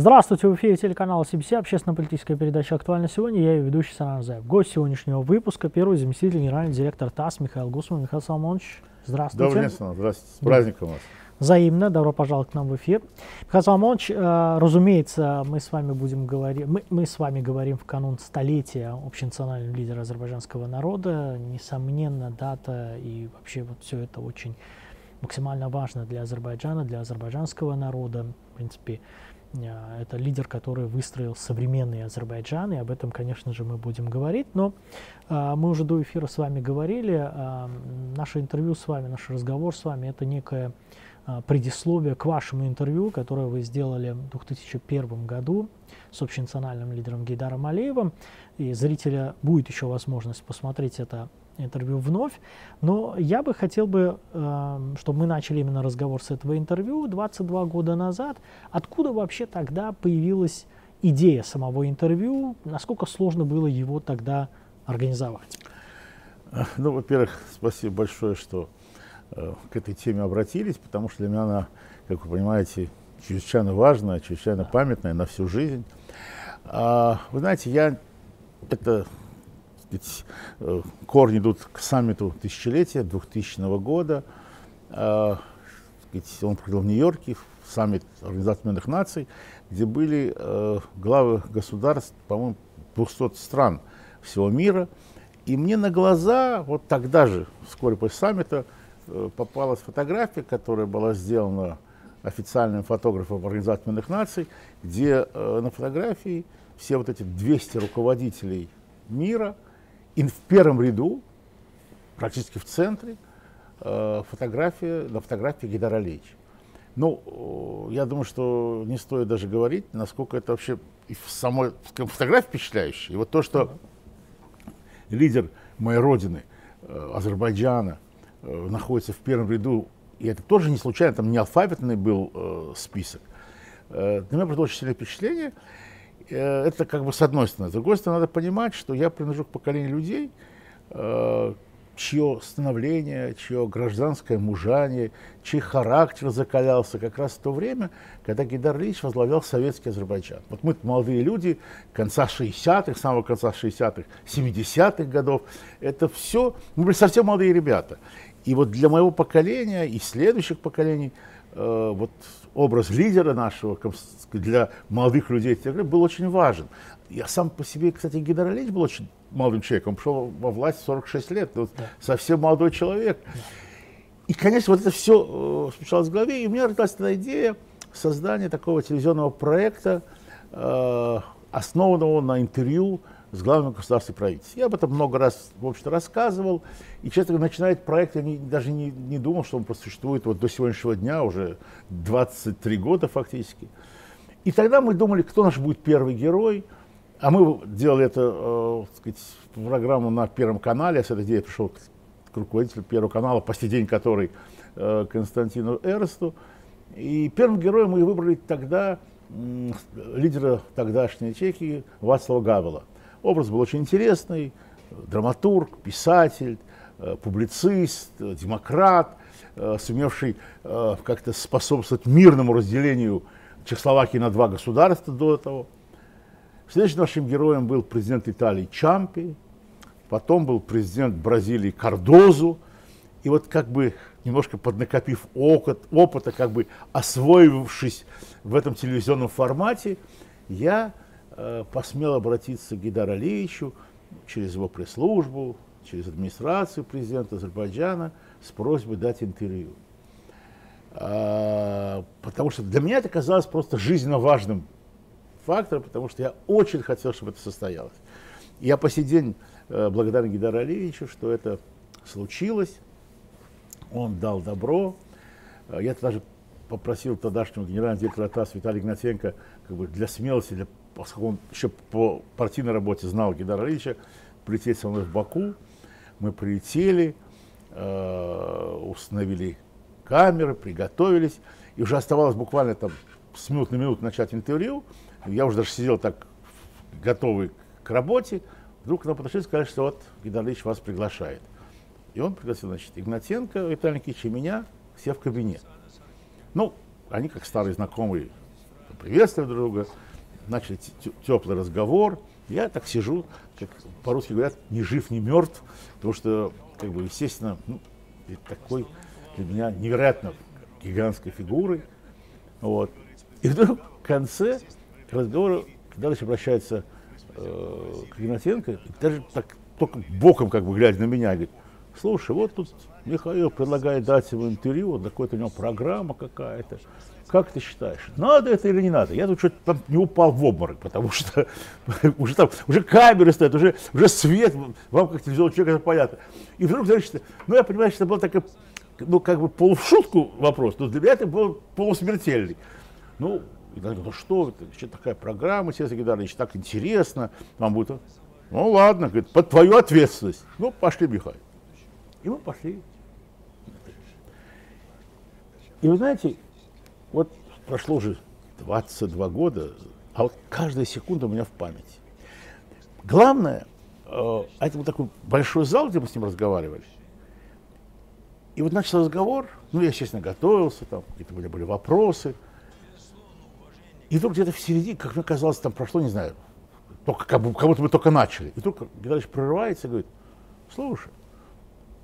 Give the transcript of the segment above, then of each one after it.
Здравствуйте, в эфире телеканала CBC, общественно-политическая передача «Актуально сегодня». Я ее ведущий Санар Заев. Гость сегодняшнего выпуска – первый заместитель генеральный директор ТАСС Михаил Гусман. Михаил Соломонович, здравствуйте. Добрый день, Санар. Здравствуйте. С праздником вас. Взаимно. Добро пожаловать к нам в эфир. Михаил Соломонович, э, разумеется, мы с вами будем говорить, мы, мы с вами говорим в канун столетия общенационального лидера азербайджанского народа. Несомненно, дата и вообще вот все это очень максимально важно для Азербайджана, для азербайджанского народа. В принципе, это лидер, который выстроил современный Азербайджан, и об этом, конечно же, мы будем говорить. Но э, мы уже до эфира с вами говорили, э, наше интервью с вами, наш разговор с вами, это некое э, предисловие к вашему интервью, которое вы сделали в 2001 году с общенациональным лидером Гейдаром Алиевым. И зрителя будет еще возможность посмотреть это интервью вновь. Но я бы хотел бы, эм, чтобы мы начали именно разговор с этого интервью 22 года назад. Откуда вообще тогда появилась идея самого интервью? Насколько сложно было его тогда организовать? Ну, во-первых, спасибо большое, что э, к этой теме обратились, потому что для меня она, как вы понимаете, чрезвычайно важная, чрезвычайно памятная на всю жизнь. А, вы знаете, я это сказать, э, корни идут к саммиту тысячелетия 2000 года. Э, сказать, он проходил в Нью-Йорке, саммит Организации Объединенных Наций, где были э, главы государств, по-моему, 200 стран всего мира. И мне на глаза, вот тогда же, вскоре после саммита, попалась фотография, которая была сделана официальным фотографом Организации Объединенных Наций, где на фотографии все вот эти 200 руководителей мира – и в первом ряду, практически в центре, э, фотография, на фотографии Гидар Алиевич. Ну, я думаю, что не стоит даже говорить, насколько это вообще и в самой фотографии впечатляющая. И вот то, что лидер моей родины, э, Азербайджана, э, находится в первом ряду, и это тоже не случайно, там не алфавитный был э, список, э, для меня произвело очень сильное впечатление. Э, это как бы с одной стороны. С другой стороны, надо понимать, что я принадлежу к поколению людей, э, чье становление, чье гражданское мужание, чей характер закалялся как раз в то время, когда Гидар Ильич возглавлял советский Азербайджан. Вот мы молодые люди конца 60-х, самого конца 60-х, 70-х годов, это все, мы были совсем молодые ребята. И вот для моего поколения и следующих поколений вот образ лидера нашего для молодых людей был очень важен. Я сам по себе, кстати, Гидар Алиевич был очень молодым человеком. Он пришел во власть 46 лет, вот да. совсем молодой человек. И, конечно, вот это все э, смешалось в голове, и у меня родилась эта идея создания такого телевизионного проекта, э, основанного на интервью с главным государственным правительством. Я об этом много раз, в общем-то, рассказывал. И, честно говоря, начиная проект, я не, даже не, не думал, что он просуществует вот до сегодняшнего дня, уже 23 года фактически. И тогда мы думали, кто наш будет первый герой. А мы делали это, э, сказать, программу на Первом канале. Я с этой идеей пришел к, к руководителю Первого канала, по сей день который э, Константину Эрсту. И первым героем мы выбрали тогда лидера тогдашней ячейки Вацлава Гавела. Образ был очень интересный, драматург, писатель, э, публицист, э, демократ, э, сумевший как-то способствовать мирному разделению Чехословакии на два государства до этого. Следующим нашим героем был президент Италии Чампи, потом был президент Бразилии Кардозу. И вот как бы немножко поднакопив опыт, опыта, как бы освоившись в этом телевизионном формате, я посмел обратиться к Гидар Алиевичу через его пресс-службу, через администрацию президента Азербайджана с просьбой дать интервью. А, потому что для меня это казалось просто жизненно важным фактором, потому что я очень хотел, чтобы это состоялось. Я по сей день э, благодарен Гидару Алиевичу, что это случилось. Он дал добро. Э, я даже попросил тогдашнего генерального директора ТАСС Виталия Игнатенко как бы для смелости, для поскольку он еще по партийной работе знал Гидара Ильича, прилететь со мной в Баку. Мы прилетели, э, установили камеры, приготовились. И уже оставалось буквально там с минут на минуту начать интервью. Я уже даже сидел так готовый к работе. Вдруг к нам подошли и сказали, что вот Гидар Ильич вас приглашает. И он пригласил, значит, Игнатенко, Виталий Никитич и меня, все в кабинет. Ну, они как старые знакомые приветствовали друга, начали теплый разговор. Я так сижу, как по-русски говорят, ни жив, ни мертв, потому что, как бы, естественно, ну, такой для меня невероятно гигантской фигурой. Вот. И вдруг в конце разговора, когда дальше обращается э, к Игнатенко, даже так только боком как бы глядя на меня, говорит, слушай, вот тут Михаил предлагает дать ему интервью, вот какая-то у него программа какая-то. Как ты считаешь, надо это или не надо? Я тут что-то не упал в обморок, потому что уже там, уже камеры стоят, уже, уже свет, вам как телевизионный человек это понятно. И вдруг, значит, ну я понимаю, что это был такой, ну как бы полушутку вопрос, но для меня это был полусмертельный. Ну, и говорю, ну что, что такая программа, Сергей Геннадьевич, так интересно, вам будет. Ну ладно, говорит, под твою ответственность. Ну, пошли, Михаил. И мы пошли. И вы знаете, вот прошло уже 22 года, а вот каждая секунда у меня в памяти. Главное, э, это был такой большой зал, где мы с ним разговаривали. И вот начался разговор, ну, я, естественно, готовился, там какие-то были, были вопросы. И вдруг где-то в середине, как мне казалось, там прошло, не знаю, только, как будто мы только начали. И вдруг Геннадьевич прорывается и говорит, слушай,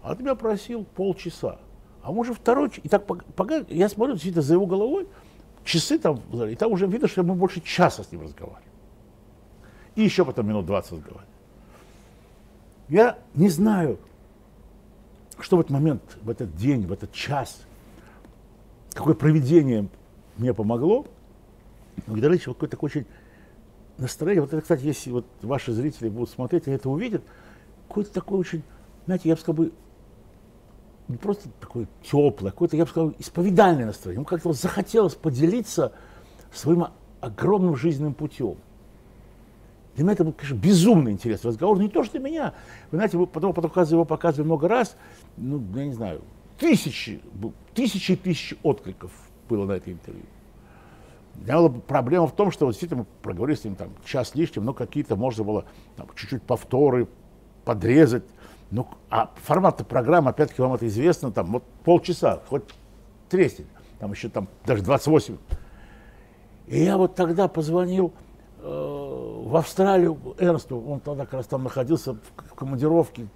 а ты меня просил полчаса. А может второй И так пока я смотрю действительно за его головой, часы там, и там уже видно, что мы больше часа с ним разговариваем. И еще потом минут 20 разговариваем. Я не знаю, что в этот момент, в этот день, в этот час, какое проведение мне помогло. Но Гидалыч какое-то такое очень настроение. Вот это, кстати, если вот ваши зрители будут смотреть, они это увидят, какое-то такое очень, знаете, я бы сказал, не просто такое теплое, какое-то, я бы сказал, исповедальное настроение. Ему как-то вот захотелось поделиться своим огромным жизненным путем. Для меня это был, конечно, безумно интересный разговор. Не то, что меня. Вы знаете, вы потом, потом его показывали много раз, ну, я не знаю, тысячи, тысячи и тысячи откликов было на это интервью. У меня была проблема в том, что вот действительно мы проговорили с ним там час лишним, но какие-то можно было там, чуть-чуть повторы подрезать. Ну, а формат программы, опять-таки, вам это известно, там, вот полчаса, хоть треснет, там еще там даже 28. И я вот тогда позвонил э, в Австралию Эрнсту, он тогда как раз там находился в, командировке,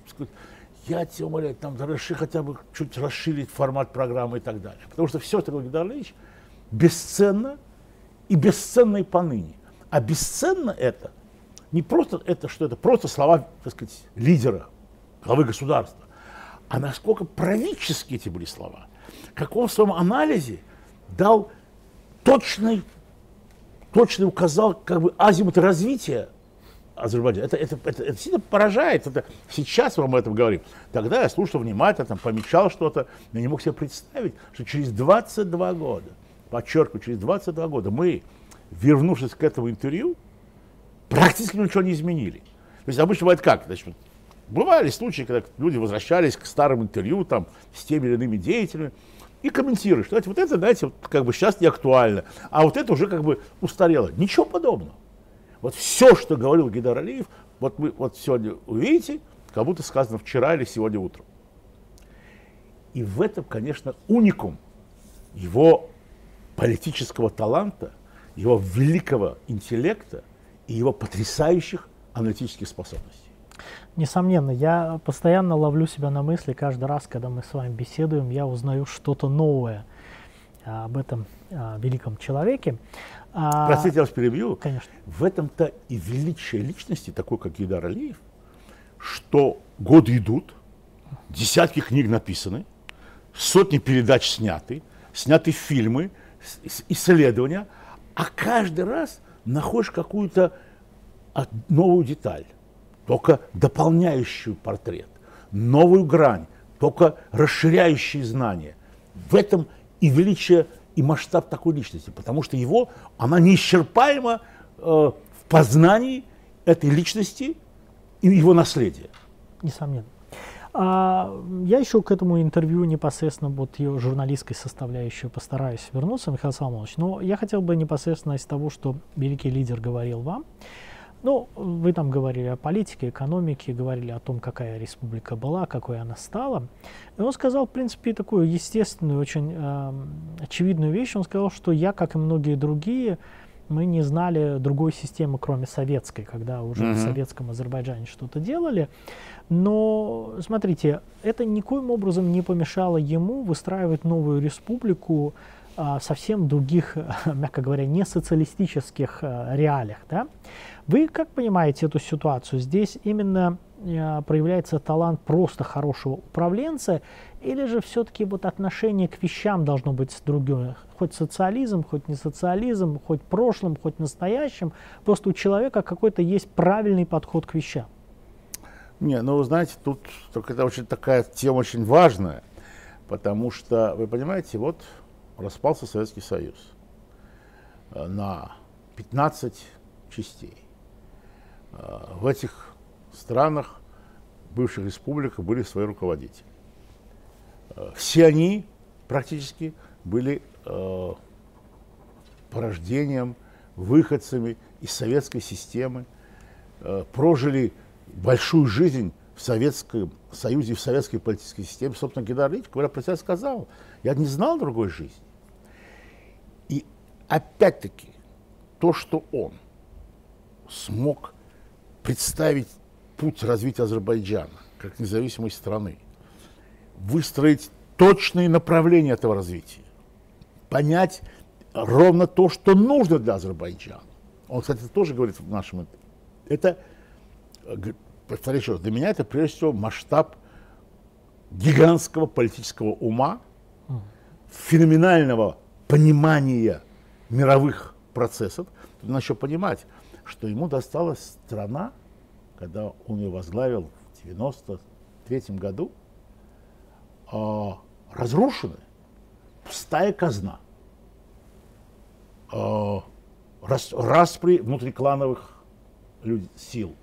я тебя умоляю, там реши хотя бы чуть расширить формат программы и так далее. Потому что все, Сергей Гидарлевич, бесценно и бесценно и поныне. А бесценно это не просто это, что это просто слова, так сказать, лидера, главы государства, а насколько правительские эти были слова. Как он в своем анализе дал точный, точный указал как бы азимут развития Азербайджана. Это, это, это, это сильно поражает. Это, сейчас мы об этом говорим. Тогда я слушал внимательно, там, помечал что-то, но не мог себе представить, что через 22 года, подчеркиваю, через 22 года мы, вернувшись к этому интервью, практически ничего не изменили. То есть обычно бывает как? Значит, Бывали случаи, когда люди возвращались к старым интервью там, с теми или иными деятелями и комментируют, что вот это, знаете, вот, как бы сейчас не актуально, а вот это уже как бы устарело. Ничего подобного. Вот все, что говорил Гидар Алиев, вот вы вот сегодня увидите, как будто сказано вчера или сегодня утром. И в этом, конечно, уникум его политического таланта, его великого интеллекта и его потрясающих аналитических способностей. Несомненно, я постоянно ловлю себя на мысли, каждый раз, когда мы с вами беседуем, я узнаю что-то новое а, об этом а, великом человеке. А, Простите, я вас перебью. Конечно. В этом-то и величие личности, такой как Идар Алиев, что годы идут, десятки книг написаны, сотни передач сняты, сняты фильмы, исследования, а каждый раз находишь какую-то новую деталь только дополняющую портрет, новую грань, только расширяющие знания. В этом и величие, и масштаб такой личности, потому что его, она неисчерпаема э, в познании этой личности и его наследия. Несомненно. А, я еще к этому интервью непосредственно вот ее журналистской составляющей постараюсь вернуться, Михаил Салмович. Но я хотел бы непосредственно из того, что великий лидер говорил вам, ну, вы там говорили о политике, экономике, говорили о том, какая республика была, какой она стала. И он сказал, в принципе, такую естественную, очень э, очевидную вещь. Он сказал, что я, как и многие другие, мы не знали другой системы, кроме советской, когда уже mm-hmm. в советском Азербайджане что-то делали. Но, смотрите, это никоим образом не помешало ему выстраивать новую республику а, совсем других, мягко говоря, не социалистических а, реалиях. Да? Вы как понимаете эту ситуацию? Здесь именно а, проявляется талант просто хорошего управленца, или же все-таки вот отношение к вещам должно быть с другим? Хоть социализм, хоть не социализм, хоть прошлым, хоть настоящим. Просто у человека какой-то есть правильный подход к вещам. Не, ну вы знаете, тут только это очень такая тема очень важная, потому что, вы понимаете, вот распался Советский Союз э, на 15 частей. Э, в этих странах, бывших республиках, были свои руководители. Э, все они практически были порождением, выходцами из советской системы, прожили большую жизнь в Советском Союзе, в советской политической системе. Собственно, Геннадий Ильич, говоря про себя, сказал, я не знал другой жизни. И опять-таки, то, что он смог представить путь развития Азербайджана как независимой страны, выстроить точные направления этого развития, понять ровно то, что нужно для Азербайджана. Он, кстати, тоже говорит в нашем... Это, повторяю еще раз, для меня это прежде всего масштаб гигантского политического ума, феноменального понимания мировых процессов, тут надо еще понимать, что ему досталась страна, когда он ее возглавил в 93 году, э, разрушенная, пустая казна, э, рас, распри внутриклановых люд, сил,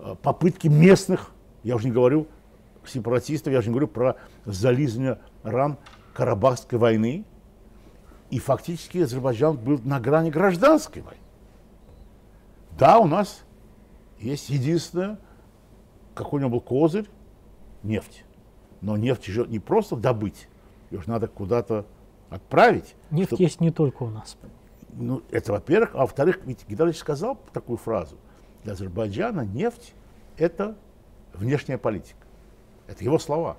э, попытки местных, я уже не говорю сепаратистов, я уже не говорю про зализывание ран Карабахской войны, и фактически Азербайджан был на грани гражданской войны. Да, у нас есть единственное, какой у него был козырь, нефть. Но нефть же не просто добыть, ее же надо куда-то отправить. Нефть чтобы... есть не только у нас. Ну, это во-первых. А во-вторых, ведь Гидалович сказал такую фразу. Для Азербайджана нефть – это внешняя политика. Это его слова.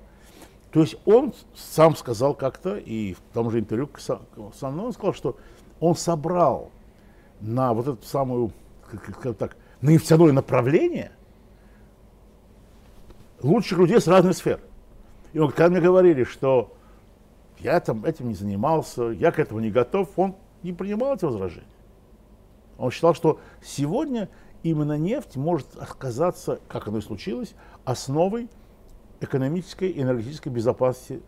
То есть он сам сказал как-то, и в том же интервью со мной он сказал, что он собрал на вот эту самую, как так, на нефтяное направление лучших людей с разных сфер. И он, когда мне говорили, что я там этим не занимался, я к этому не готов, он не принимал эти возражения. Он считал, что сегодня именно нефть может оказаться, как оно и случилось, основой экономической и энергетической безопасности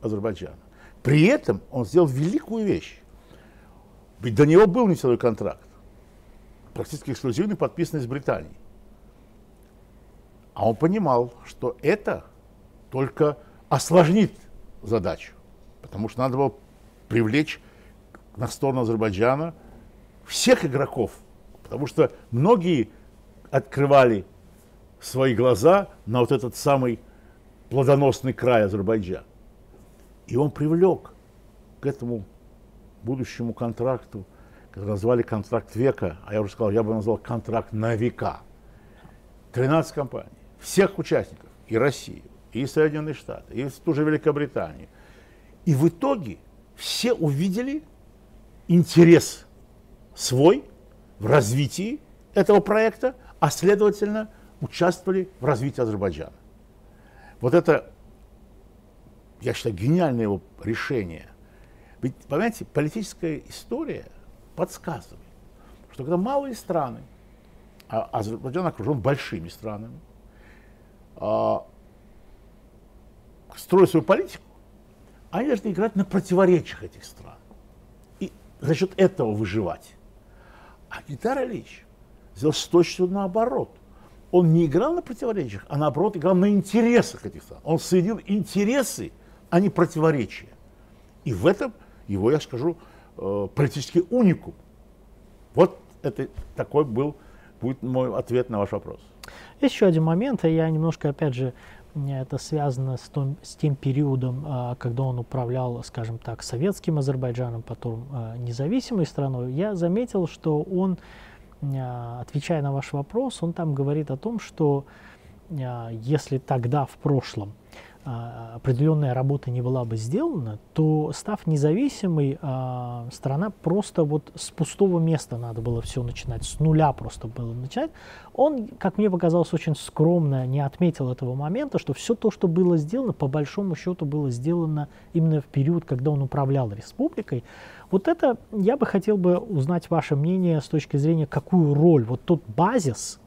Азербайджана. При этом он сделал великую вещь. Ведь до него был нефтяной контракт, практически эксклюзивный, подписанный с Британией. А он понимал, что это только осложнит задачу, потому что надо было привлечь на сторону Азербайджана всех игроков, потому что многие открывали свои глаза на вот этот самый плодоносный край Азербайджана. И он привлек к этому будущему контракту, который назвали контракт века, а я уже сказал, я бы назвал контракт на века. 13 компаний, всех участников, и Россию, и Соединенные Штаты, и ту же Великобританию. И в итоге все увидели интерес свой в развитии этого проекта, а следовательно участвовали в развитии Азербайджана. Вот это, я считаю, гениальное его решение. Ведь, понимаете, политическая история подсказывает, что когда малые страны, а Азербайджан окружен большими странами, а, строят свою политику, они должны играть на противоречиях этих стран. И за счет этого выживать. А Гитара Ильич сделал точно наоборот он не играл на противоречиях, а наоборот играл на интересах этих стран. Он соединил интересы, а не противоречия. И в этом его, я скажу, политический уникум. Вот это такой был, будет мой ответ на ваш вопрос. Еще один момент, и я немножко, опять же, это связано с, том, с тем периодом, а, когда он управлял, скажем так, советским Азербайджаном, потом а, независимой страной, я заметил, что он, а, отвечая на ваш вопрос, он там говорит о том, что если тогда в прошлом определенная работа не была бы сделана, то став независимой, а, страна просто вот с пустого места надо было все начинать, с нуля просто было начать. Он, как мне показалось, очень скромно не отметил этого момента, что все то, что было сделано, по большому счету было сделано именно в период, когда он управлял республикой. Вот это я бы хотел бы узнать ваше мнение с точки зрения, какую роль вот тот базис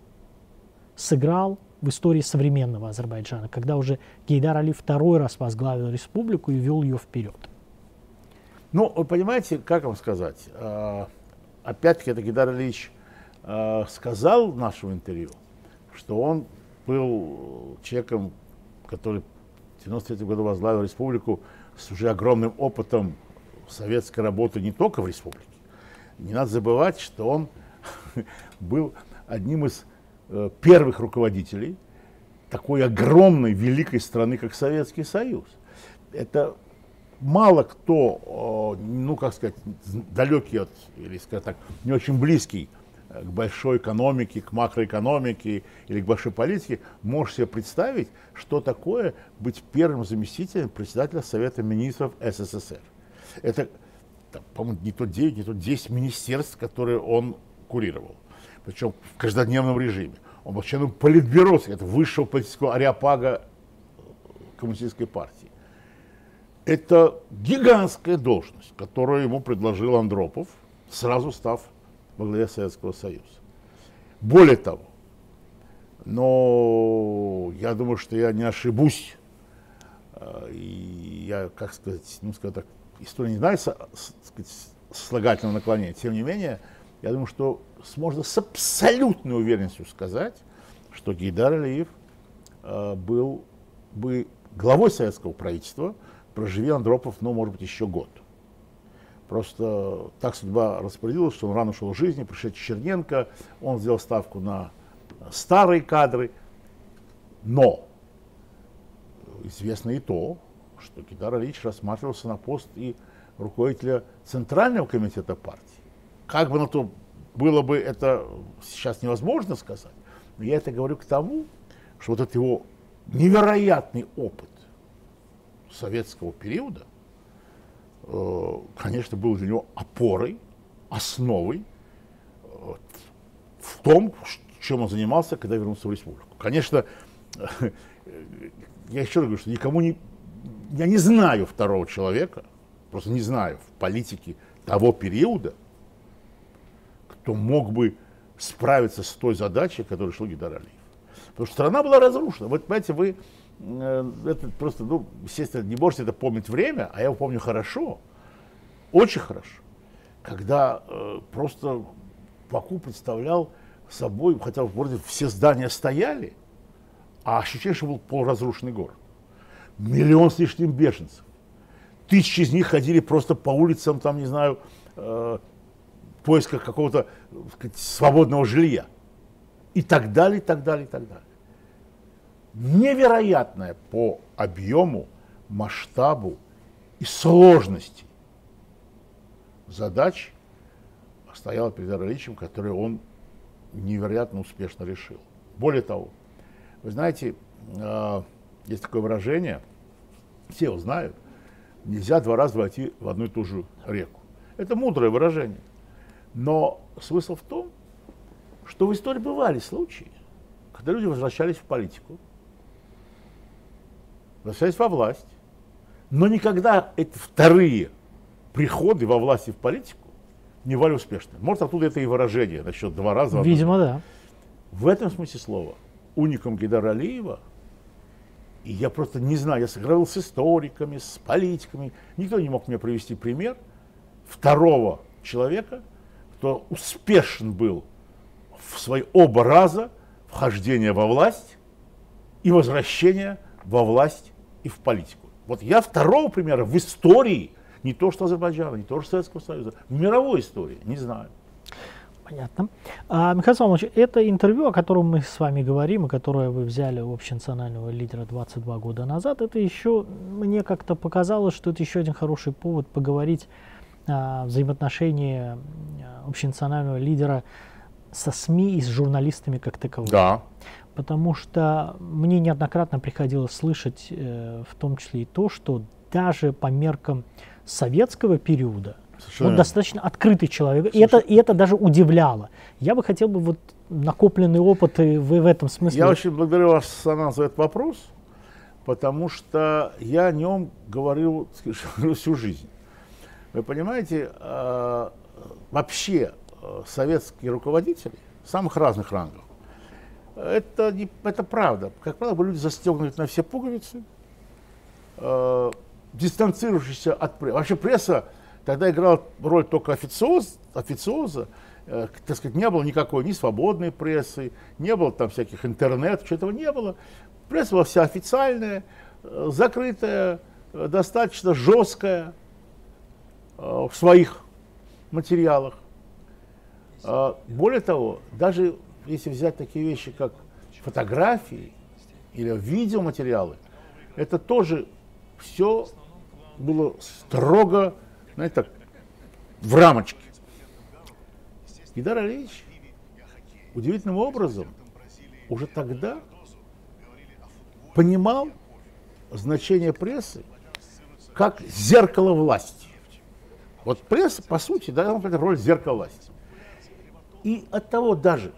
сыграл в истории современного Азербайджана, когда уже Гейдар Али второй раз возглавил республику и вел ее вперед. Ну, вы понимаете, как вам сказать, а, опять-таки это Гейдар Алиевич а, сказал в нашем интервью, что он был человеком, который в 93 году возглавил республику с уже огромным опытом советской работы не только в республике. Не надо забывать, что он был одним из первых руководителей такой огромной, великой страны, как Советский Союз. Это мало кто, э, ну, как сказать, далекий от, или, сказать так, не очень близкий э, к большой экономике, к макроэкономике или к большой политике, может себе представить, что такое быть первым заместителем председателя Совета министров СССР. Это, по-моему, не то 9, не то 10 министерств, которые он курировал причем в каждодневном режиме. Он был членом политбюро, это высшего политического ареопага коммунистической партии. Это гигантская должность, которую ему предложил Андропов, сразу став во главе Советского Союза. Более того, но я думаю, что я не ошибусь, э, и я, как сказать, ну, сказать так, история не знаю, сказать, слагательного наклонения, тем не менее, я думаю, что можно с абсолютной уверенностью сказать, что Гейдар Алиев э, был бы главой советского правительства, проживи Андропов, ну, может быть, еще год. Просто так судьба распорядилась, что он рано ушел в жизни, пришел Черненко, он сделал ставку на старые кадры, но известно и то, что Гидар Алич рассматривался на пост и руководителя Центрального комитета партии. Как бы на то было бы это сейчас невозможно сказать, но я это говорю к тому, что вот этот его невероятный опыт советского периода, э, конечно, был для него опорой, основой э, в том, чем он занимался, когда вернулся в республику. Конечно, я еще раз говорю, что никому не... Я не знаю второго человека, просто не знаю в политике того периода, кто мог бы справиться с той задачей, которую шел Гидар Алиев. Потому что страна была разрушена. Вот, понимаете, вы э, это просто, ну, естественно, не можете это помнить время, а я его помню хорошо, очень хорошо, когда э, просто Баку представлял собой, хотя в городе все здания стояли, а ощущение, что был полуразрушенный город. Миллион с лишним беженцев. Тысячи из них ходили просто по улицам, там, не знаю, э, поисках какого-то свободного жилья. И так далее, и так далее, и так далее. Невероятная по объему, масштабу и сложности задач стояла перед Ильичем, которые он невероятно успешно решил. Более того, вы знаете, э, есть такое выражение, все его знают, нельзя два раза войти в одну и ту же реку. Это мудрое выражение. Но смысл в том, что в истории бывали случаи, когда люди возвращались в политику, возвращались во власть, но никогда эти вторые приходы во власть и в политику не бывали успешны. Может, оттуда это и выражение насчет два раза. Видимо, да. В этом смысле слова уникум Гидара Алиева, и я просто не знаю, я сыграл с историками, с политиками, никто не мог мне привести пример второго человека, кто успешен был в свои оба раза вхождения во власть и возвращения во власть и в политику. Вот я второго примера в истории, не то что Азербайджана, не то что Советского Союза, в мировой истории не знаю. Понятно. А, Михаил Салмович, это интервью, о котором мы с вами говорим, и которое вы взяли у общенационального лидера 22 года назад, это еще, мне как-то показалось, что это еще один хороший повод поговорить о взаимоотношении общенационального лидера со СМИ и с журналистами как таковыми. Да. Потому что мне неоднократно приходилось слышать, э, в том числе и то, что даже по меркам советского периода Совершенно. он достаточно открытый человек. И это, и это даже удивляло. Я бы хотел бы вот накопленный опыт и вы в этом смысле. Я очень благодарю вас, Санан, за этот вопрос, потому что я о нем говорил всю жизнь. Вы понимаете, э, вообще э, советские руководители самых разных рангов, это, не, это правда. Как правило, люди застегнуты на все пуговицы, э, дистанцирующиеся от прессы. Вообще пресса тогда играла роль только официоз, официоза, э, так сказать, не было никакой ни свободной прессы, не было там всяких интернет, что этого не было. Пресса была вся официальная, э, закрытая, э, достаточно жесткая в своих материалах. Э, более того, даже если взять такие вещи, как фотографии или видеоматериалы, это тоже все было строго, знаете, так, в рамочке. Идар Алиевич удивительным образом уже тогда понимал значение прессы как зеркало власти. Вот пресса, по сути, да, роль зеркала власти. И от того даже,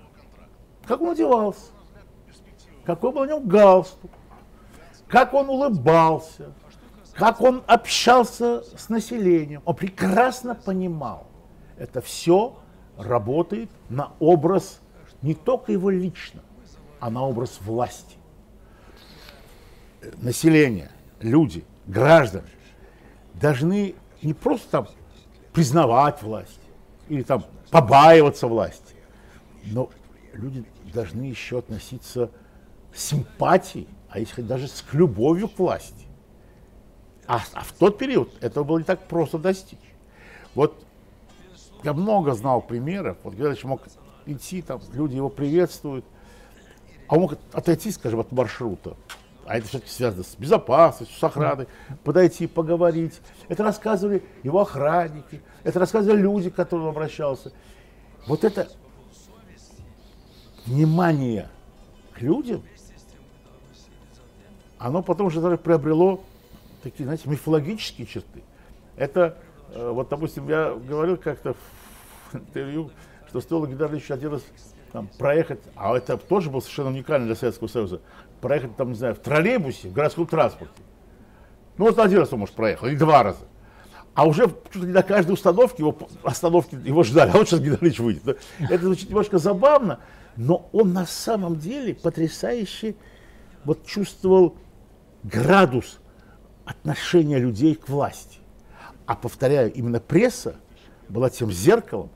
как он одевался, какой был у него галстук, как он улыбался, как он общался с населением. Он прекрасно понимал, это все работает на образ не только его лично, а на образ власти. Население, люди, граждане должны не просто там признавать власть или там побаиваться власти, но люди должны еще относиться с симпатией, а если даже с любовью к власти. А, а в тот период этого было не так просто достичь. Вот я много знал примеров, вот когда мог идти, там люди его приветствуют, а он мог отойти, скажем, от маршрута, а это все-таки связано с безопасностью, с охраной, подойти, поговорить. Это рассказывали его охранники, это рассказывали люди, к которым он обращался. Вот это внимание к людям, оно потом уже даже приобрело такие, знаете, мифологические черты. Это, э, вот, допустим, я говорил как-то в интервью, что стоило Геннадьевичу один раз там, проехать, а это тоже был совершенно уникально для Советского Союза, проехать там, не знаю, в троллейбусе, в городском транспорте. Ну, вот один раз он, может, проехал, или два раза. А уже чуть ли не на каждой установке его, остановки его ждали, а вот сейчас Геннадьевич выйдет. Это звучит немножко забавно, но он на самом деле потрясающе вот чувствовал градус отношения людей к власти. А повторяю, именно пресса была тем зеркалом,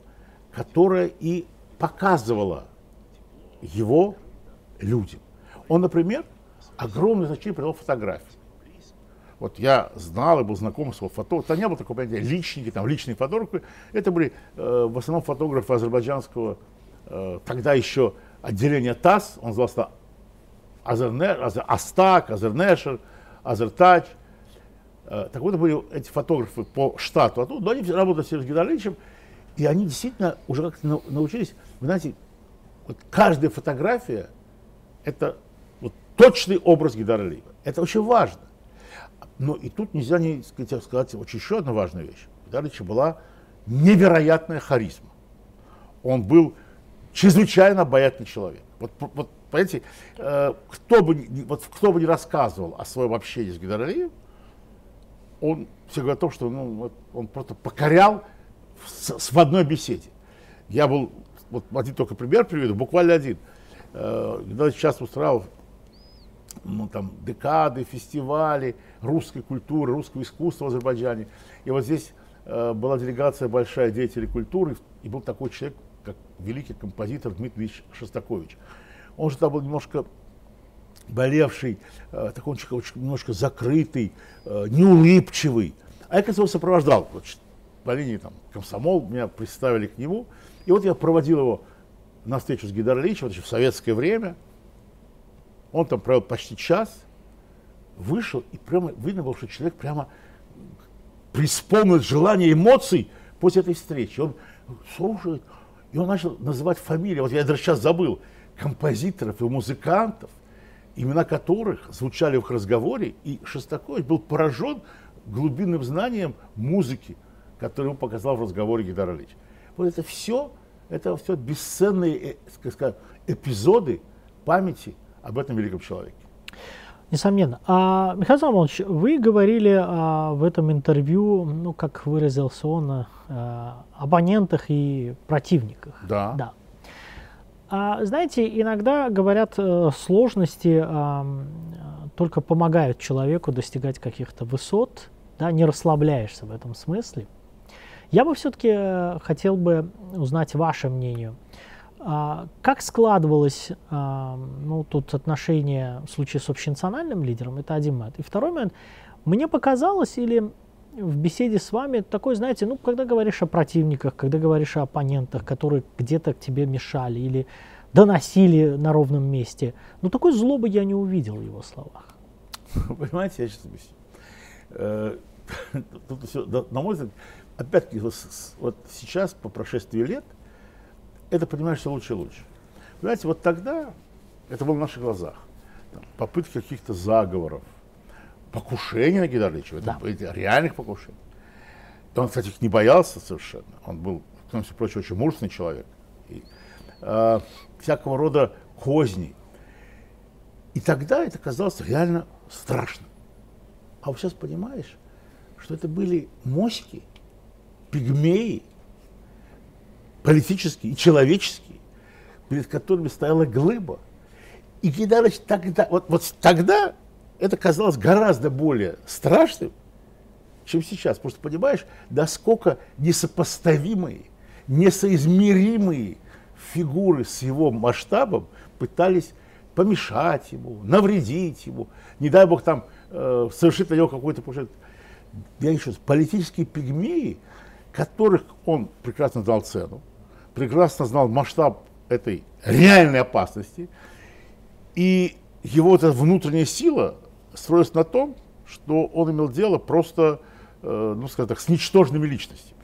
которое и показывало его людям. Он, например, огромное значение придал фотографии. Вот я знал и был знаком с его фотографом. Там не было такого понятия личники, там личные фотографы. Это были э, в основном фотографы азербайджанского, э, тогда еще отделения ТАСС, он назывался Азернер, Азер, Астак, Азернешер, Азертач. Э, так вот, были эти фотографы по штату. А тут, но они работали с Сергеем Геннадьевичем, и они действительно уже как-то научились, вы знаете, вот каждая фотография – это вот точный образ Гидара Алиева. Это очень важно. Но и тут нельзя не сказать, сказать очень еще одну важную вещь. У Гидара была невероятная харизма. Он был чрезвычайно обаятельный человек. Вот, вот понимаете, э, кто, бы, вот, кто бы ни рассказывал о своем общении с Гидаралием, он все говорит о том, что ну, он просто покорял в, в одной беседе. Я был, вот один только пример приведу, буквально один. Э, Гидаралич часто устраивал ну, там, декады, фестивали русской культуры, русского искусства в Азербайджане. И вот здесь э, была делегация большая деятелей культуры, и был такой человек, как великий композитор Дмитрий Ильич Шостакович. Он же там был немножко болевший, э, такой очень немножко закрытый, э, неулыбчивый. А я, кажется, его сопровождал. Вот, по линии там, комсомол, меня представили к нему. И вот я проводил его на встречу с Гидар Ильичем, вот еще в советское время. Он там провел почти час, вышел, и прямо видно было, что человек прямо преисполнен желания, эмоций после этой встречи. Он слушает, и он начал называть фамилии. Вот я даже сейчас забыл композиторов и музыкантов, имена которых звучали в их разговоре, и Шостакович был поражен глубинным знанием музыки, которую ему показал в разговоре Гидар Ильич. Вот это все, это все бесценные э, сказать, эпизоды памяти об этом великом человеке. Несомненно. А, Михаил Самонович, вы говорили а, в этом интервью, ну, как выразился он, а, абонентах и противниках. Да. да. А, знаете, иногда говорят, а, сложности а, только помогают человеку достигать каких-то высот, да, не расслабляешься в этом смысле. Я бы все-таки э, хотел бы узнать ваше мнение. А, как складывалось а, ну, тут отношение в случае с общенациональным лидером, это один момент. И второй момент, мне показалось или в беседе с вами такой, знаете, ну, когда говоришь о противниках, когда говоришь о оппонентах, которые где-то к тебе мешали или доносили на ровном месте, ну, такой злобы я не увидел в его словах. Понимаете, я сейчас объясню. Э, тут все, на мой взгляд, опять-таки, вот сейчас, по прошествии лет, это понимаешь все лучше и лучше. Понимаете, вот тогда это было в наших глазах. Там, попытки каких-то заговоров, покушений на Гидарличева, да. это реальных покушений. И он, кстати, их не боялся совершенно. Он был, кроме всего прочего, очень мужественный человек. И, э, всякого рода козней. И тогда это казалось реально страшным. А вот сейчас понимаешь, что это были моськи, пигмеи, политические и человеческие, перед которыми стояла глыба. И Гидарыч тогда, вот, вот тогда это казалось гораздо более страшным, чем сейчас. Что понимаешь, насколько несопоставимые, несоизмеримые фигуры с его масштабом пытались помешать ему, навредить ему, не дай бог там э, совершить на него какой-то я еще раз, политические пигмеи, которых он прекрасно знал цену, прекрасно знал масштаб этой реальной опасности, и его эта внутренняя сила строилась на том, что он имел дело просто, э, ну, скажем так, с ничтожными личностями.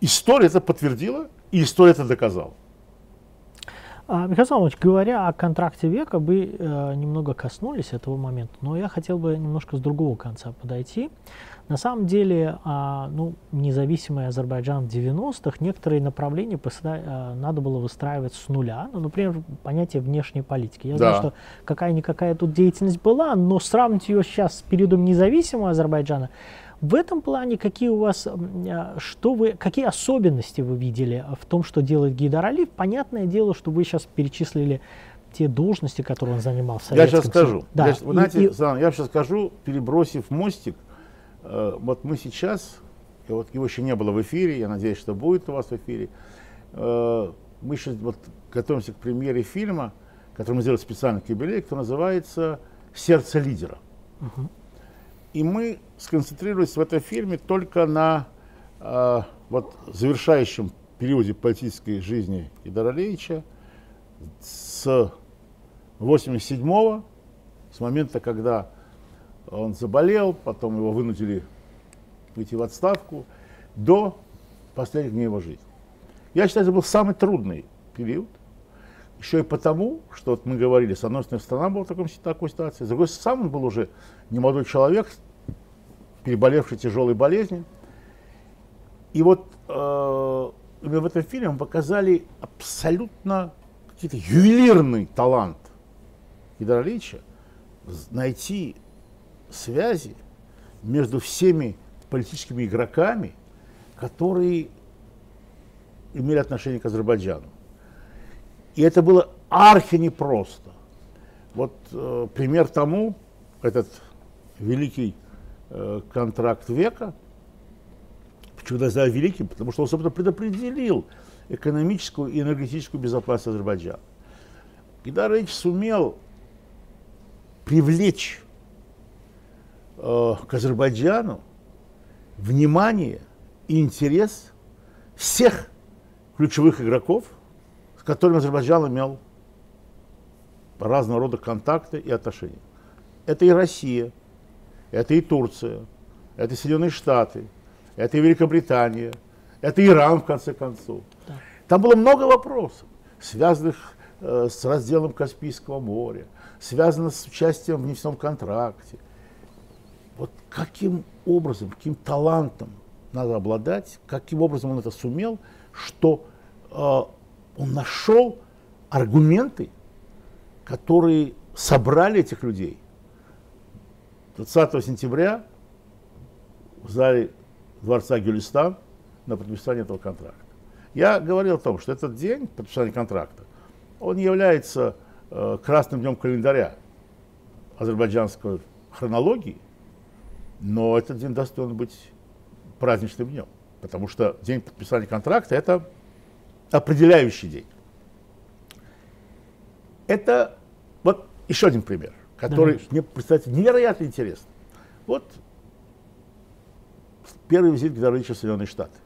История это подтвердила, и история это доказала. А, Михаил Саламович, говоря о контракте века, вы э, немного коснулись этого момента, но я хотел бы немножко с другого конца подойти. На самом деле, а, ну, независимый Азербайджан в 90-х некоторые направления а, надо было выстраивать с нуля. Ну, например, понятие внешней политики. Я да. знаю, что какая-никакая тут деятельность была, но сравнить ее сейчас с периодом независимого Азербайджана, в этом плане какие у вас, а, что вы, какие особенности вы видели в том, что делает Гидар Алиев? Понятное дело, что вы сейчас перечислили те должности, которые он занимал в Я сейчас скажу. Да. Я, вы знаете, и, Сан, я сейчас скажу, перебросив мостик вот мы сейчас, и вот его еще не было в эфире, я надеюсь, что будет у вас в эфире, э, мы сейчас вот готовимся к премьере фильма, который мы сделали специально к юбилею, который называется «Сердце лидера». Угу. И мы сконцентрировались в этом фильме только на э, вот, завершающем периоде политической жизни Идара Ильича с 87 с момента, когда он заболел, потом его вынудили выйти в отставку до последних дней его жизни. Я считаю, это был самый трудный период. Еще и потому, что вот мы говорили, с одной стороны, страна была в таком, такой ситуации, с другой сам он был уже немолодой человек, переболевший тяжелой болезнью. И вот э, в этом фильме показали абсолютно какой-то ювелирный талант Гидра Ильича найти связи между всеми политическими игроками, которые имели отношение к Азербайджану. И это было архи непросто. Вот э, пример тому, этот великий э, контракт века, почему называю великим, потому что он, собственно, предопределил экономическую и энергетическую безопасность Азербайджана. Гидар сумел привлечь к Азербайджану внимание и интерес всех ключевых игроков, с которыми Азербайджан имел разного рода контакты и отношения. Это и Россия, это и Турция, это и Соединенные Штаты, это и Великобритания, это Иран, в конце концов. Да. Там было много вопросов, связанных э, с разделом Каспийского моря, связанных с участием в нефтяном контракте. Вот каким образом, каким талантом надо обладать, каким образом он это сумел, что э, он нашел аргументы, которые собрали этих людей. 20 сентября в зале дворца Гюлистан на подписание этого контракта. Я говорил о том, что этот день подписания контракта, он является э, красным днем календаря азербайджанской хронологии, но этот день достоин быть праздничным днем, потому что день подписания контракта – это определяющий день. Это вот еще один пример, который да. мне представляется невероятно интересным. Вот первый визит Георгиевича в Соединенные Штаты.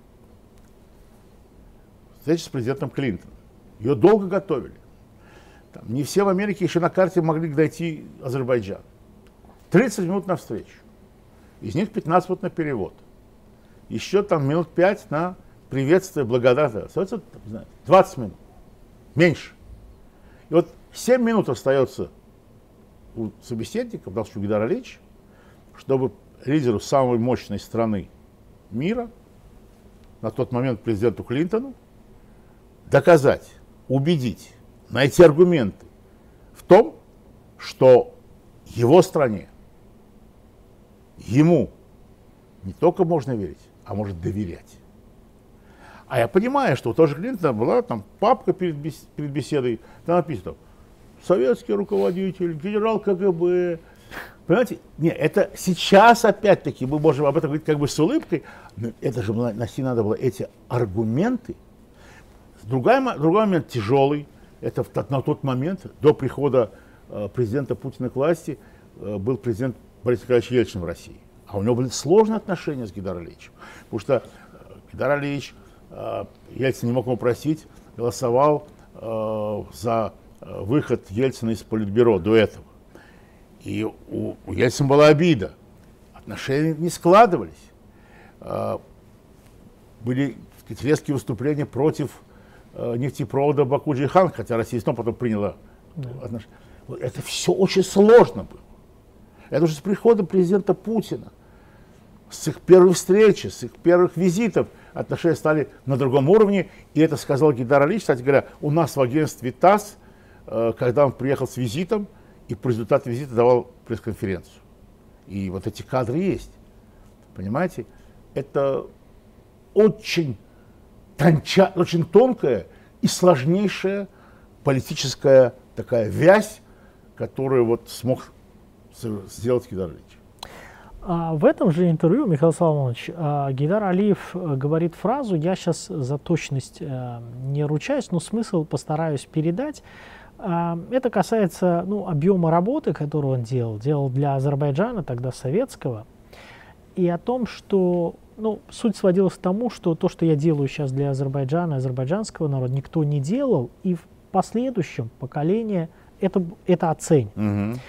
Встреча с президентом Клинтоном. Ее долго готовили. Там, не все в Америке еще на карте могли дойти Азербайджан. 30 минут на встречу. Из них 15 минут на перевод. Еще там минут 5 на приветствие, благодарность. Остается 20 минут. Меньше. И вот 7 минут остается у собеседника, потому что у Гидара Алич, чтобы лидеру самой мощной страны мира, на тот момент президенту Клинтону, доказать, убедить, найти аргументы в том, что его стране, ему не только можно верить, а может доверять. А я понимаю, что у того же Клинтона была там папка перед, перед беседой, там написано, советский руководитель, генерал КГБ, Понимаете? Нет, это сейчас опять-таки мы можем об этом говорить как бы с улыбкой, но это же носить надо было эти аргументы. Другой, другой момент тяжелый, это на тот момент, до прихода э, президента Путина к власти, э, был президент Борис Николаевич Ельцин в России. А у него были сложные отношения с Гидар Ильичем. Потому что э, Гидар Ильич, э, Ельцин не мог ему просить, голосовал э, за выход Ельцина из Политбюро до этого. И у, у Ельцина была обида. Отношения не складывались. Были сказать, резкие выступления против нефтепровода Баку-Джихан, хотя Россия снова потом приняла да. отношения. Это все очень сложно было. Это уже с приходом президента Путина, с их первой встречи, с их первых визитов отношения стали на другом уровне. И это сказал Гидар Алич, кстати говоря, у нас в агентстве ТАСС, а, когда он приехал с визитом, и по результату визита давал пресс-конференцию. И вот эти кадры есть. Понимаете? Это очень, тонча, очень тонкая и сложнейшая политическая такая вязь, которую вот смог сделать Гидар Алиевич. А в этом же интервью, Михаил Соломонович, а, Гидар Алиев э, говорит фразу, я сейчас за точность э, не ручаюсь, но смысл постараюсь передать. А, это касается ну, объема работы, которую он делал, делал для Азербайджана, тогда советского, и о том, что ну, суть сводилась к тому, что то, что я делаю сейчас для Азербайджана, азербайджанского народа, никто не делал, и в последующем поколение это, это оценит. Угу.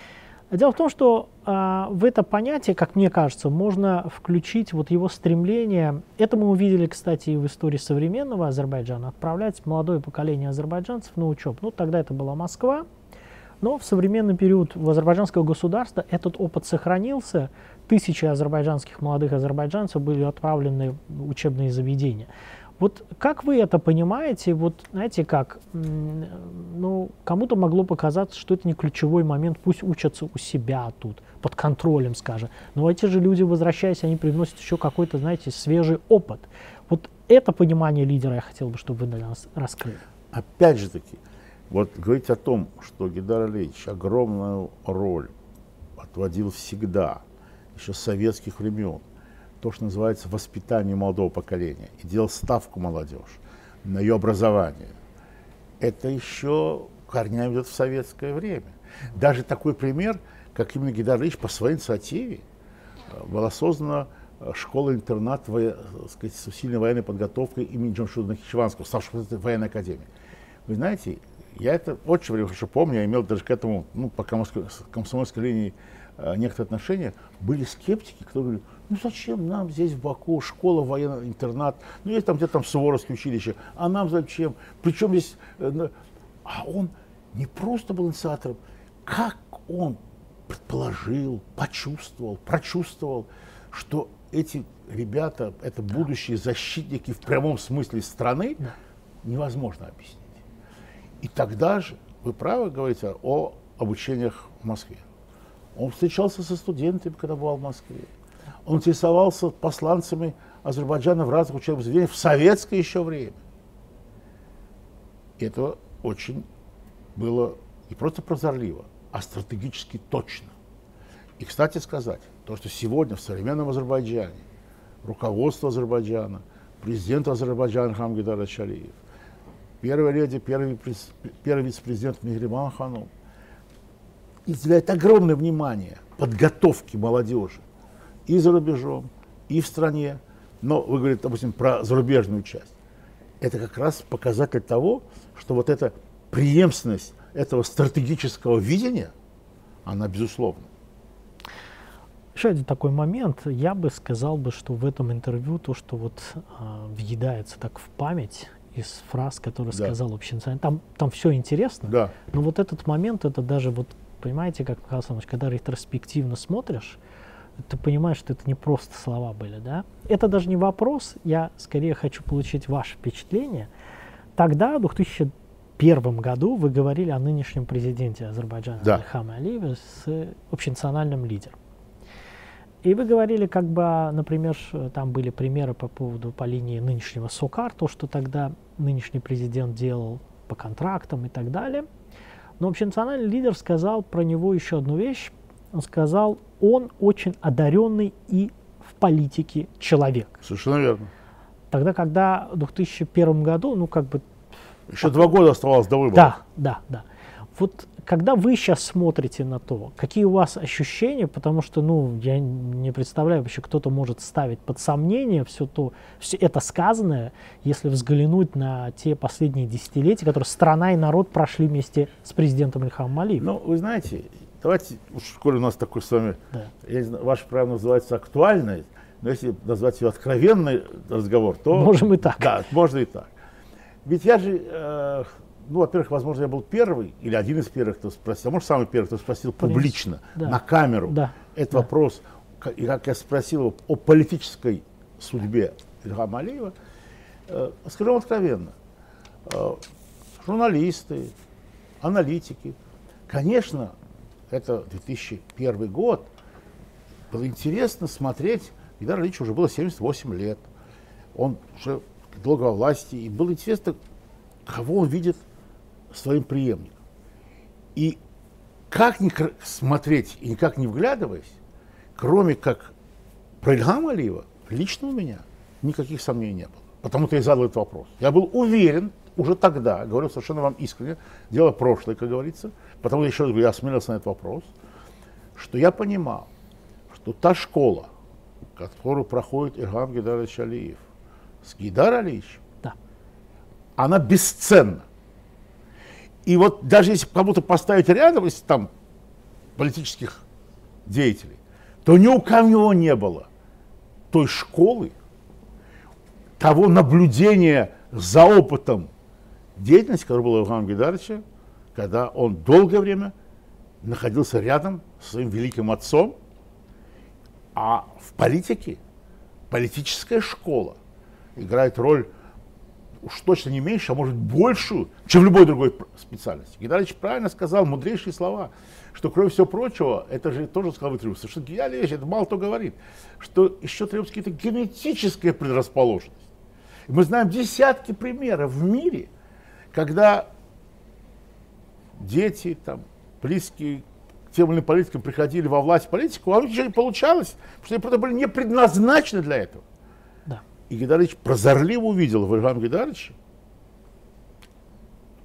Дело в том, что а, в это понятие, как мне кажется, можно включить вот его стремление. Это мы увидели, кстати, и в истории современного Азербайджана. Отправлять молодое поколение азербайджанцев на учебу. Ну, тогда это была Москва. Но в современный период в азербайджанского государства этот опыт сохранился. Тысячи азербайджанских молодых азербайджанцев были отправлены в учебные заведения. Вот как вы это понимаете? Вот знаете как, ну, кому-то могло показаться, что это не ключевой момент, пусть учатся у себя тут, под контролем, скажем. Но эти же люди, возвращаясь, они приносят еще какой-то, знаете, свежий опыт. Вот это понимание лидера я хотел бы, чтобы вы для нас раскрыли. Опять же таки, вот говорить о том, что Гидар Алиевич огромную роль отводил всегда, еще с советских времен, то, что называется воспитание молодого поколения, и делал ставку молодежь на ее образование, это еще корнями идет в советское время. Даже такой пример, как именно Гидар Ильич по своей инициативе э, была создана э, школа-интернат сказать, с усиленной военной подготовкой имени Джамшуда Нахичеванского, ставшего военной академией. Вы знаете, я это очень хорошо помню, я имел даже к этому, ну, по комсомольской линии э, некоторые отношения. Были скептики, которые говорили, ну зачем нам здесь в Баку школа, военный интернат, ну есть там где-то там Суворовское училище, а нам зачем? Причем здесь... Э, а он не просто был инициатором, как он предположил, почувствовал, прочувствовал, что эти ребята, это будущие защитники в прямом смысле страны, невозможно объяснить. И тогда же, вы правы говорите о обучениях в Москве. Он встречался со студентами, когда был в Москве. Он интересовался посланцами Азербайджана в разных учебных заведениях в советское еще время. И это очень было не просто прозорливо, а стратегически точно. И, кстати сказать, то, что сегодня в современном Азербайджане руководство Азербайджана, президент Азербайджана Хамгидар Ачалиев, первая леди, первый, первый вице-президент Мигриман Хану, уделяет огромное внимание подготовке молодежи и за рубежом, и в стране. Но вы говорите, допустим, про зарубежную часть. Это как раз показатель того, что вот эта преемственность этого стратегического видения, она безусловна. Еще один такой момент. Я бы сказал бы, что в этом интервью то, что вот э, въедается так в память из фраз, которые да. сказал общенациональный, там, там все интересно, да. но вот этот момент, это даже вот, понимаете, как Михаил когда ретроспективно смотришь, ты понимаешь, что это не просто слова были, да? Это даже не вопрос, я скорее хочу получить ваше впечатление. Тогда, в 2000 первом году вы говорили о нынешнем президенте Азербайджана да. Ильхаме Алиеве с общенациональным лидером. И вы говорили, как бы, например, там были примеры по поводу по линии нынешнего СОКАР, то, что тогда нынешний президент делал по контрактам и так далее. Но общенациональный лидер сказал про него еще одну вещь. Он сказал, он очень одаренный и в политике человек. Совершенно верно. Тогда, когда в 2001 году, ну, как бы еще два года оставалось до выборов. Да, да, да. Вот когда вы сейчас смотрите на то, какие у вас ощущения, потому что, ну, я не представляю, вообще кто-то может ставить под сомнение все то, все это сказанное, если взглянуть на те последние десятилетия, которые страна и народ прошли вместе с президентом Ильхамом Алиевым. Ну, вы знаете, давайте, уж коли у нас такой с вами, да. я знаю, ваше право называется актуальный, но если назвать ее откровенный разговор, то... Можем и так. Да, можно и так. Ведь я же, э, ну, во-первых, возможно, я был первый или один из первых, кто спросил, а может, самый первый, кто спросил публично, да. на камеру да. этот да. вопрос, и как я спросил его о политической судьбе Ильхама Алиева, э, скажу вам откровенно, э, журналисты, аналитики, конечно, это 2001 год, было интересно смотреть, Идар Ильич уже было 78 лет, он уже долго во власти, и было интересно, кого он видит своим преемником. И как ни смотреть и никак не вглядываясь, кроме как про Ильхама Алиева, лично у меня никаких сомнений не было. Потому-то я задал этот вопрос. Я был уверен уже тогда, говорю совершенно вам искренне, дело прошлое, как говорится, потому еще раз говорю, я осмелился на этот вопрос, что я понимал, что та школа, которую проходит Иргам Гидарович Алиев, с Гейдар Алиевичем, да. она бесценна. И вот даже если кому-то поставить рядом, если там политических деятелей, то ни у кого не было той школы, того наблюдения за опытом деятельности, которая была у Ивана Гидаровича, когда он долгое время находился рядом со своим великим отцом, а в политике политическая школа играет роль уж точно не меньше, а может большую, чем в любой другой специальности. Геннадьевич правильно сказал мудрейшие слова, что кроме всего прочего, это же тоже сказал Требовский, что гениальная вещь, это мало кто говорит, что еще требуется какая-то генетическая предрасположенность. И мы знаем десятки примеров в мире, когда дети, там, близкие к тем или иным политикам приходили во власть политику, а у них ничего не получалось, потому что они просто были не предназначены для этого. И Гидарыч прозорливо увидел в Ильгам Гидарыче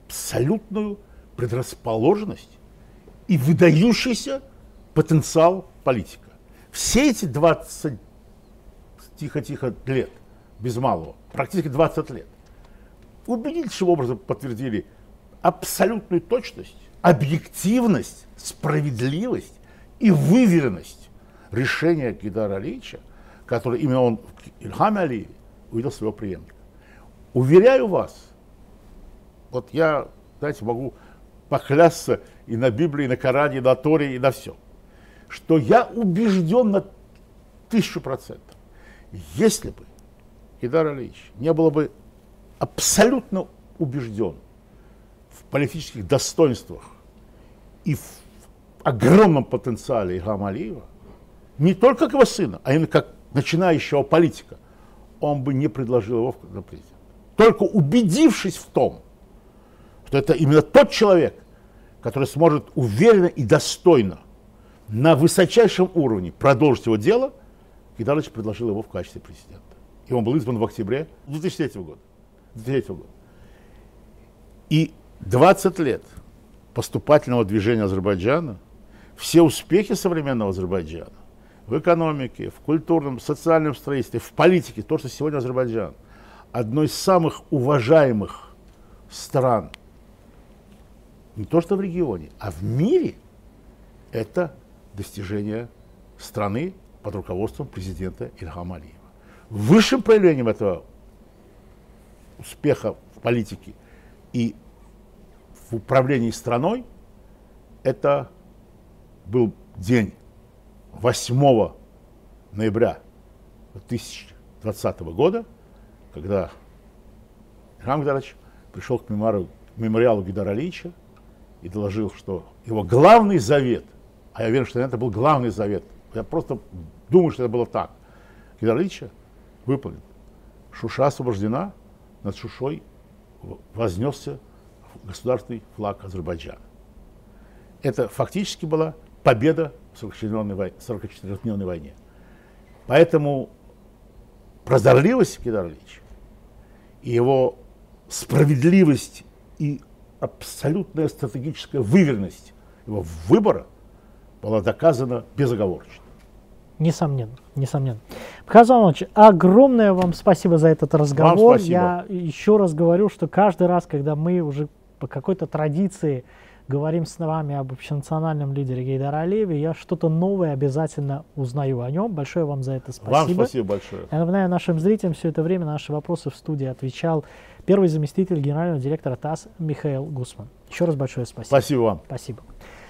абсолютную предрасположенность и выдающийся потенциал политика. Все эти 20 тихо-тихо лет, без малого, практически 20 лет, убедительным образом подтвердили абсолютную точность, объективность, справедливость и выверенность решения Гидара Алиевича, который именно он в Ильхаме Алиеве увидел своего преемника. Уверяю вас, вот я, знаете, могу поклясться и на Библии, и на Коране, и на Торе, и на все, что я убежден на тысячу процентов, если бы Гидар Алиевич не было бы абсолютно убежден политических достоинствах и в огромном потенциале Илгама Алиева, не только как его сына, а именно как начинающего политика, он бы не предложил его на президент. Только убедившись в том, что это именно тот человек, который сможет уверенно и достойно на высочайшем уровне продолжить его дело, Гидарович предложил его в качестве президента. И он был избран в октябре 2003 года. 2003 года. И 20 лет поступательного движения Азербайджана, все успехи современного Азербайджана в экономике, в культурном, социальном строительстве, в политике, то, что сегодня Азербайджан одной из самых уважаемых стран, не то что в регионе, а в мире, это достижение страны под руководством президента Ильхама Алиева. Высшим проявлением этого успеха в политике и в управлении страной это был день 8 ноября 2020 года, когда Ильхам Гидарович пришел к мемориалу, мемориалу Гидара Алиевича и доложил, что его главный завет, а я уверен, что это был главный завет, я просто думаю, что это было так, Гидара Алиевича выполнен. Шуша освобождена, над Шушой вознесся государственный флаг Азербайджана. Это фактически была победа в 44-дневной войне. Поэтому прозорливость Кедара Ильича и его справедливость и абсолютная стратегическая выверенность его выбора была доказана безоговорочно. Несомненно, несомненно. Михаил Иванович, огромное вам спасибо за этот разговор. Я еще раз говорю, что каждый раз, когда мы уже по какой-то традиции говорим с вами об общенациональном лидере Гейдара Алиеве, я что-то новое обязательно узнаю о нем. Большое вам за это спасибо. Вам спасибо большое. Я напоминаю нашим зрителям, все это время на наши вопросы в студии отвечал первый заместитель генерального директора ТАСС Михаил Гусман. Еще раз большое спасибо. Спасибо вам. Спасибо.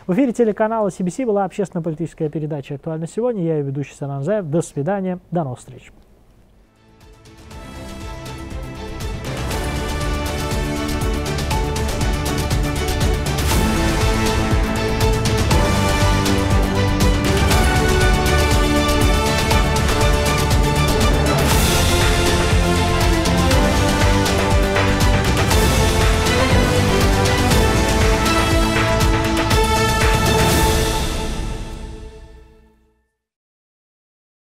В эфире телеканала CBC была общественно-политическая передача «Актуально сегодня». Я ее ведущий Санан Заев. До свидания. До новых встреч.